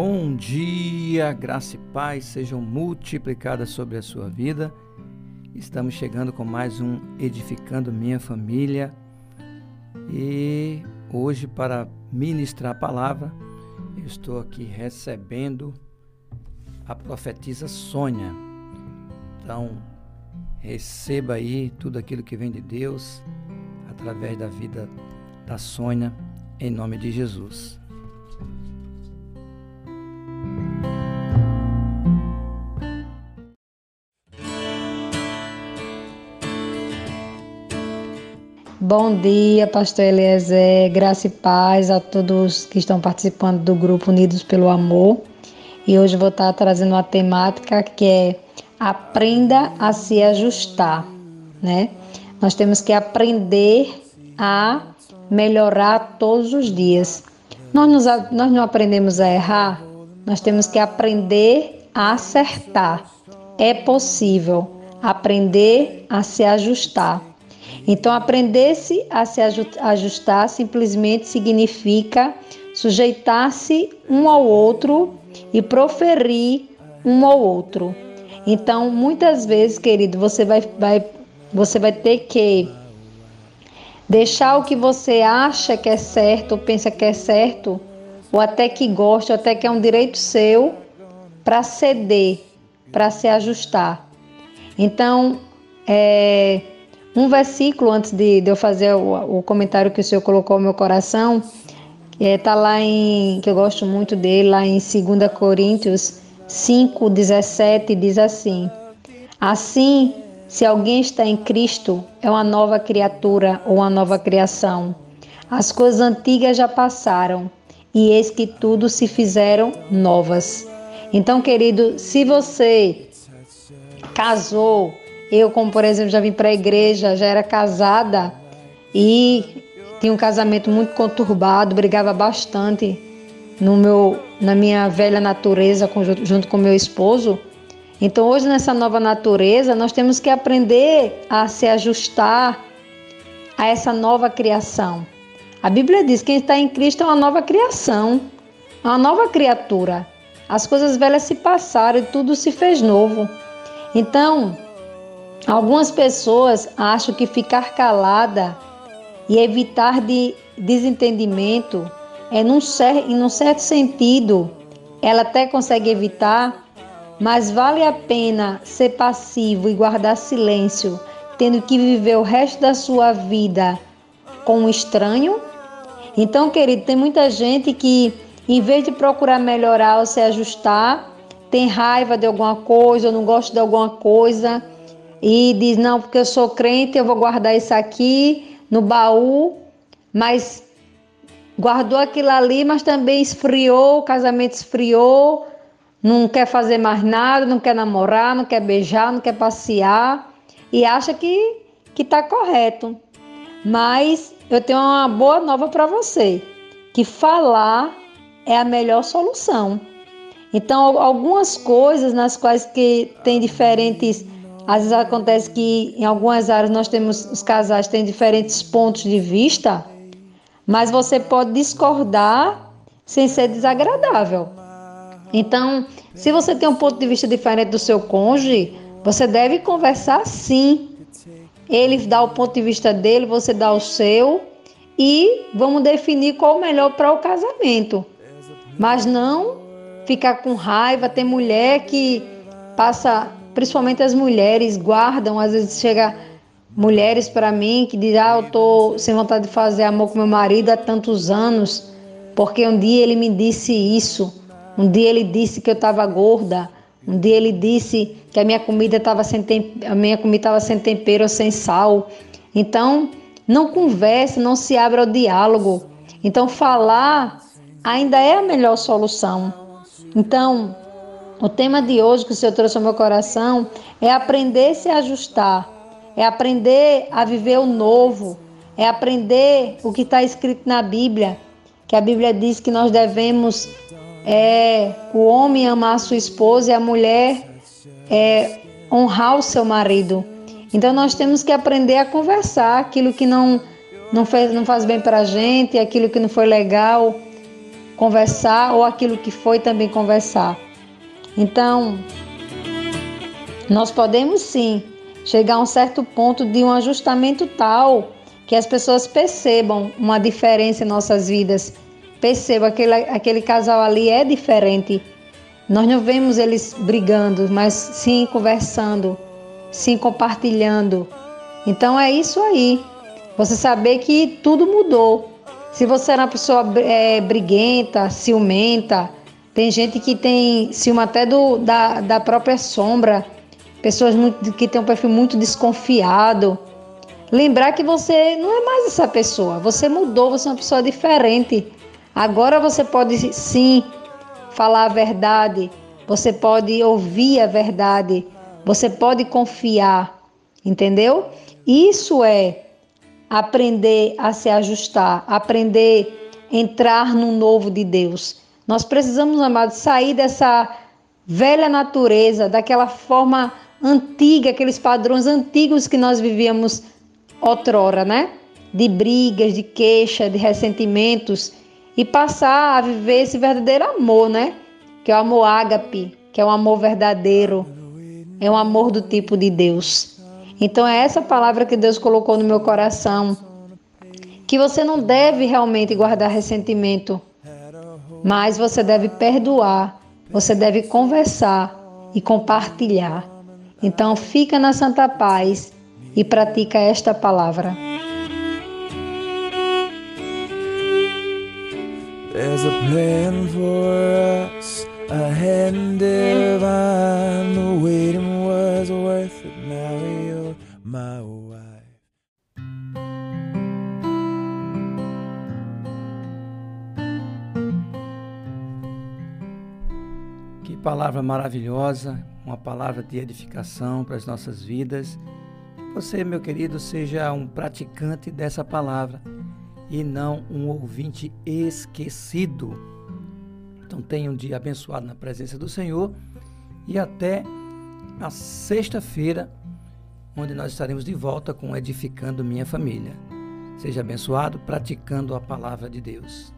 Bom dia, graça e paz sejam multiplicadas sobre a sua vida. Estamos chegando com mais um Edificando Minha Família e hoje, para ministrar a palavra, eu estou aqui recebendo a profetisa Sônia. Então, receba aí tudo aquilo que vem de Deus através da vida da Sônia, em nome de Jesus. Bom dia, Pastor Eliezer. Graça e paz a todos que estão participando do grupo Unidos pelo Amor. E hoje vou estar trazendo uma temática que é aprenda a se ajustar, né? Nós temos que aprender a melhorar todos os dias. Nós, nos, nós não aprendemos a errar, nós temos que aprender a acertar. É possível aprender a se ajustar. Então, aprender-se a se ajustar simplesmente significa sujeitar-se um ao outro e proferir um ao outro. Então, muitas vezes, querido, você vai, vai, você vai ter que deixar o que você acha que é certo, ou pensa que é certo, ou até que gosta, ou até que é um direito seu, para ceder, para se ajustar. Então, é, um versículo antes de, de eu fazer o, o, comentário que o Senhor colocou no meu coração, está é, lá em, que eu gosto muito dele, lá em 2 Coríntios 5, 17, diz assim: Assim, se alguém está em Cristo, é uma nova criatura ou uma nova criação. As coisas antigas já passaram e eis que tudo se fizeram novas. Então, querido, se você casou, eu, como por exemplo, já vim para a igreja, já era casada e tinha um casamento muito conturbado, brigava bastante no meu, na minha velha natureza junto com meu esposo. Então, hoje, nessa nova natureza, nós temos que aprender a se ajustar a essa nova criação. A Bíblia diz que quem está em Cristo é uma nova criação, uma nova criatura. As coisas velhas se passaram e tudo se fez novo. Então, Algumas pessoas acham que ficar calada e evitar de desentendimento é num, cer em um certo sentido, ela até consegue evitar, mas vale a pena ser passivo e guardar silêncio, tendo que viver o resto da sua vida com um estranho? Então, querido, tem muita gente que, em vez de procurar melhorar ou se ajustar, tem raiva de alguma coisa ou não gosta de alguma coisa e diz: Não, porque eu sou crente, eu vou guardar isso aqui no baú, mas guardou aquilo ali, mas também esfriou, o casamento esfriou, não quer fazer mais nada, não quer namorar, não quer beijar, não quer passear e acha que que está correto. Mas eu tenho uma boa nova para você, que falar é a melhor solução. Então, algumas coisas nas quais que tem diferentes às vezes acontece que em algumas áreas nós temos os casais têm diferentes pontos de vista, mas você pode discordar sem ser desagradável. Então, se você tem um ponto de vista diferente do seu cônjuge, você deve conversar sim. Ele dá o ponto de vista dele, você dá o seu e vamos definir qual o melhor para o casamento. Mas não ficar com raiva. Tem mulher que passa principalmente as mulheres guardam, às vezes chega mulheres para mim que dizem: "Ah, eu tô sem vontade de fazer amor com meu marido há tantos anos, porque um dia ele me disse isso, um dia ele disse que eu estava gorda, um dia ele disse que a minha comida estava sem a minha comida estava sem tempero ou sem sal". Então, não converse, não se abra ao diálogo. Então, falar ainda é a melhor solução. Então, o tema de hoje que o Senhor trouxe ao meu coração é aprender a se ajustar, é aprender a viver o novo, é aprender o que está escrito na Bíblia, que a Bíblia diz que nós devemos é, o homem amar a sua esposa e a mulher é, honrar o seu marido. Então nós temos que aprender a conversar aquilo que não não faz, não faz bem para a gente, aquilo que não foi legal conversar ou aquilo que foi também conversar. Então, nós podemos sim chegar a um certo ponto de um ajustamento tal que as pessoas percebam uma diferença em nossas vidas, percebam aquele, aquele casal ali é diferente. Nós não vemos eles brigando, mas sim conversando, sim compartilhando. Então é isso aí. Você saber que tudo mudou. Se você era uma pessoa é, briguenta, ciumenta, tem gente que tem ciúme até do, da, da própria sombra, pessoas muito, que têm um perfil muito desconfiado. Lembrar que você não é mais essa pessoa, você mudou, você é uma pessoa diferente. Agora você pode sim falar a verdade, você pode ouvir a verdade, você pode confiar, entendeu? Isso é aprender a se ajustar, aprender a entrar no novo de Deus. Nós precisamos, amados, sair dessa velha natureza, daquela forma antiga, aqueles padrões antigos que nós vivíamos outrora, né? De brigas, de queixa, de ressentimentos e passar a viver esse verdadeiro amor, né? Que é o amor ágape, que é um amor verdadeiro, é um amor do tipo de Deus. Então é essa palavra que Deus colocou no meu coração. Que você não deve realmente guardar ressentimento, mas você deve perdoar, você deve conversar e compartilhar. Então fica na santa paz e pratica esta palavra. There's a plan for us ahead and divine. The waiting was worth it. Now you're my palavra maravilhosa, uma palavra de edificação para as nossas vidas. Você, meu querido, seja um praticante dessa palavra e não um ouvinte esquecido. Então tenha um dia abençoado na presença do Senhor e até a sexta-feira, onde nós estaremos de volta com Edificando Minha Família. Seja abençoado praticando a palavra de Deus.